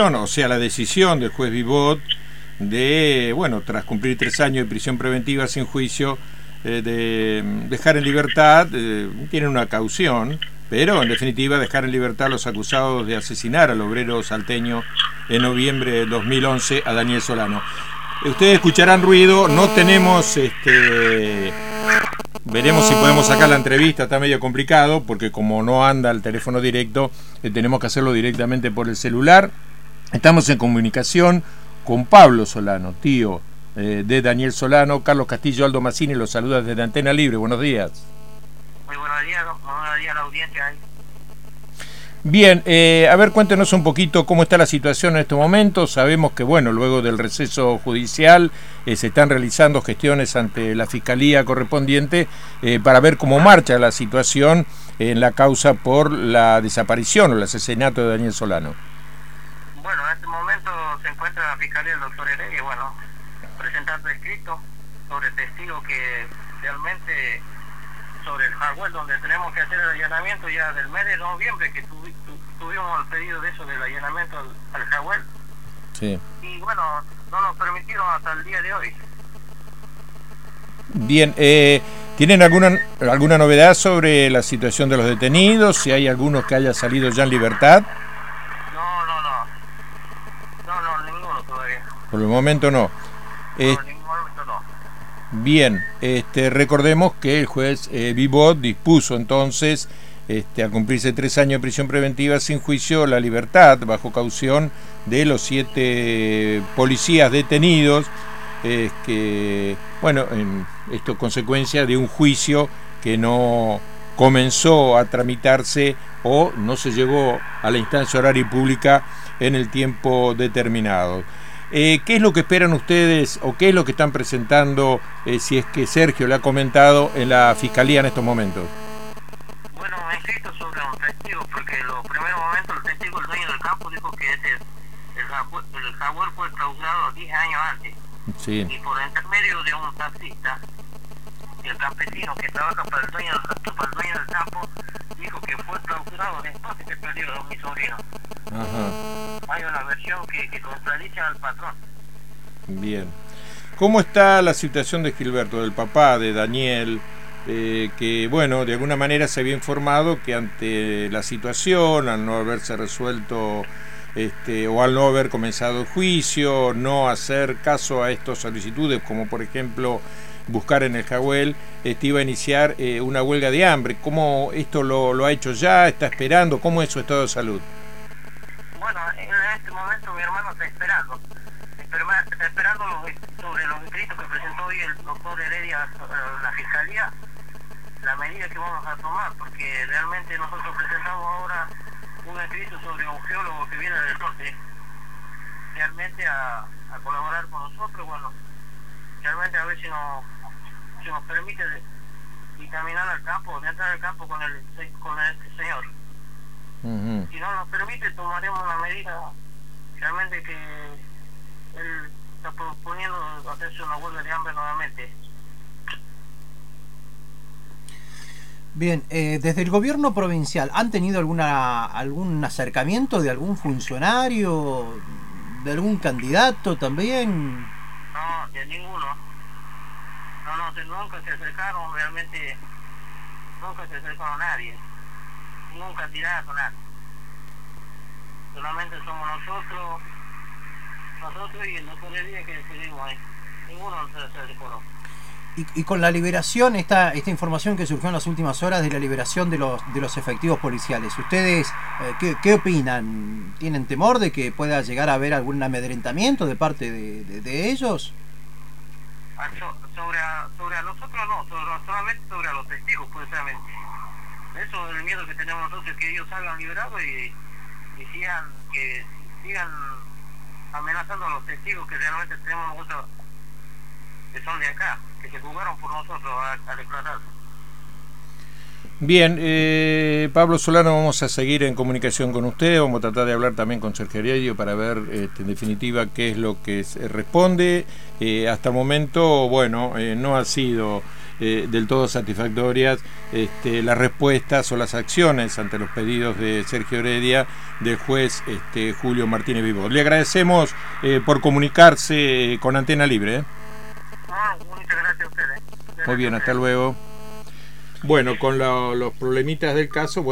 o sea, la decisión del juez Vivot de, bueno, tras cumplir tres años de prisión preventiva sin juicio, eh, de dejar en libertad, eh, tiene una caución, pero en definitiva dejar en libertad a los acusados de asesinar al obrero salteño en noviembre de 2011 a Daniel Solano. Ustedes escucharán ruido, no tenemos este veremos si podemos sacar la entrevista, está medio complicado porque como no anda el teléfono directo, eh, tenemos que hacerlo directamente por el celular. Estamos en comunicación con Pablo Solano, tío eh, de Daniel Solano, Carlos Castillo, Aldo Massini, los saluda desde Antena Libre. Buenos días. Muy buenos días, buenos días a la audiencia. Bien, eh, a ver, cuéntenos un poquito cómo está la situación en este momento. Sabemos que, bueno, luego del receso judicial eh, se están realizando gestiones ante la Fiscalía correspondiente eh, para ver cómo marcha la situación en la causa por la desaparición o el asesinato de Daniel Solano. Bueno, en este momento se encuentra la Fiscalía del doctor Heredia, bueno, presentando escrito sobre testigo que realmente sobre el hardware donde tenemos que hacer el allanamiento ya del mes de noviembre que tuvimos el pedido de eso del allanamiento al, al Sí. Y bueno, no nos permitieron hasta el día de hoy. Bien, eh, ¿tienen alguna alguna novedad sobre la situación de los detenidos? Si hay algunos que haya salido ya en libertad. Por el momento no. Eh, no, momento no. Bien, este, recordemos que el juez eh, Vivot dispuso entonces, este, al cumplirse tres años de prisión preventiva sin juicio, la libertad bajo caución de los siete policías detenidos, eh, que, bueno, en, esto consecuencia de un juicio que no comenzó a tramitarse o no se llegó a la instancia horaria pública en el tiempo determinado. Eh, ¿Qué es lo que esperan ustedes o qué es lo que están presentando, eh, si es que Sergio le ha comentado, en la Fiscalía en estos momentos? Bueno, escrito sobre un testigo, porque en los primeros momentos el testigo, el dueño del campo, dijo que ese, el, el jaguar fue clausurado 10 años antes. Sí. Y por intermedio de un taxista, el campesino que trabaja para el dueño, para el dueño del campo, dijo que fue clausurado después que se perdió a mi sobrino. Ajá. Hay una versión que, que contradice al patrón. Bien. ¿Cómo está la situación de Gilberto, del papá de Daniel? Eh, que bueno, de alguna manera se había informado que ante la situación, al no haberse resuelto este, o al no haber comenzado el juicio, no hacer caso a estas solicitudes, como por ejemplo buscar en el Jahuel, este, iba a iniciar eh, una huelga de hambre. ¿Cómo esto lo, lo, ha hecho ya? ¿Está esperando? ¿Cómo es su estado de salud? Bueno, en este momento mi hermano está esperando. Está esperando los, sobre los escritos que presentó hoy el doctor Heredia a la Fiscalía, la medida que vamos a tomar, porque realmente nosotros presentamos ahora un escrito sobre un geólogo que viene del norte, realmente a, a colaborar con nosotros, bueno, realmente a ver si nos, si nos permite de, de caminar al campo, de entrar al campo con el con este señor. Uh -huh. Si no nos permite, tomaremos una medida realmente que él está proponiendo hacerse una huelga de hambre nuevamente. Bien, eh, desde el gobierno provincial, ¿han tenido alguna algún acercamiento de algún funcionario, de algún candidato también? No, de ninguno. No, no, nunca se acercaron realmente, nunca se acercaron a nadie. Ningún candidato, nada. Solamente somos nosotros, nosotros y el doctor día que decidimos ahí. Ninguno se acercó. Y, y, con la liberación, esta, esta información que surgió en las últimas horas de la liberación de los, de los efectivos policiales, ¿ustedes eh, ¿qué, ¿qué, opinan? ¿Tienen temor de que pueda llegar a haber algún amedrentamiento de parte de, de ellos? Ah, sobre, a, sobre a nosotros no, sobre, solamente sobre a los testigos, precisamente. Eso es el miedo que tenemos nosotros, que ellos salgan liberados y, y sigan, que sigan amenazando a los testigos que realmente tenemos nosotros, que son de acá que se jugaron por nosotros a, a declarar. Bien, eh, Pablo Solano, vamos a seguir en comunicación con usted, vamos a tratar de hablar también con Sergio Heredio para ver este, en definitiva qué es lo que se responde. Eh, hasta el momento, bueno, eh, no ha sido del todo satisfactorias este, las respuestas o las acciones ante los pedidos de Sergio Heredia del juez este, Julio Martínez Vivo. Le agradecemos por comunicarse con Antena Libre. Ah, muchas gracias a ustedes. Muy bien, hasta luego. Bueno, con los problemitas del caso.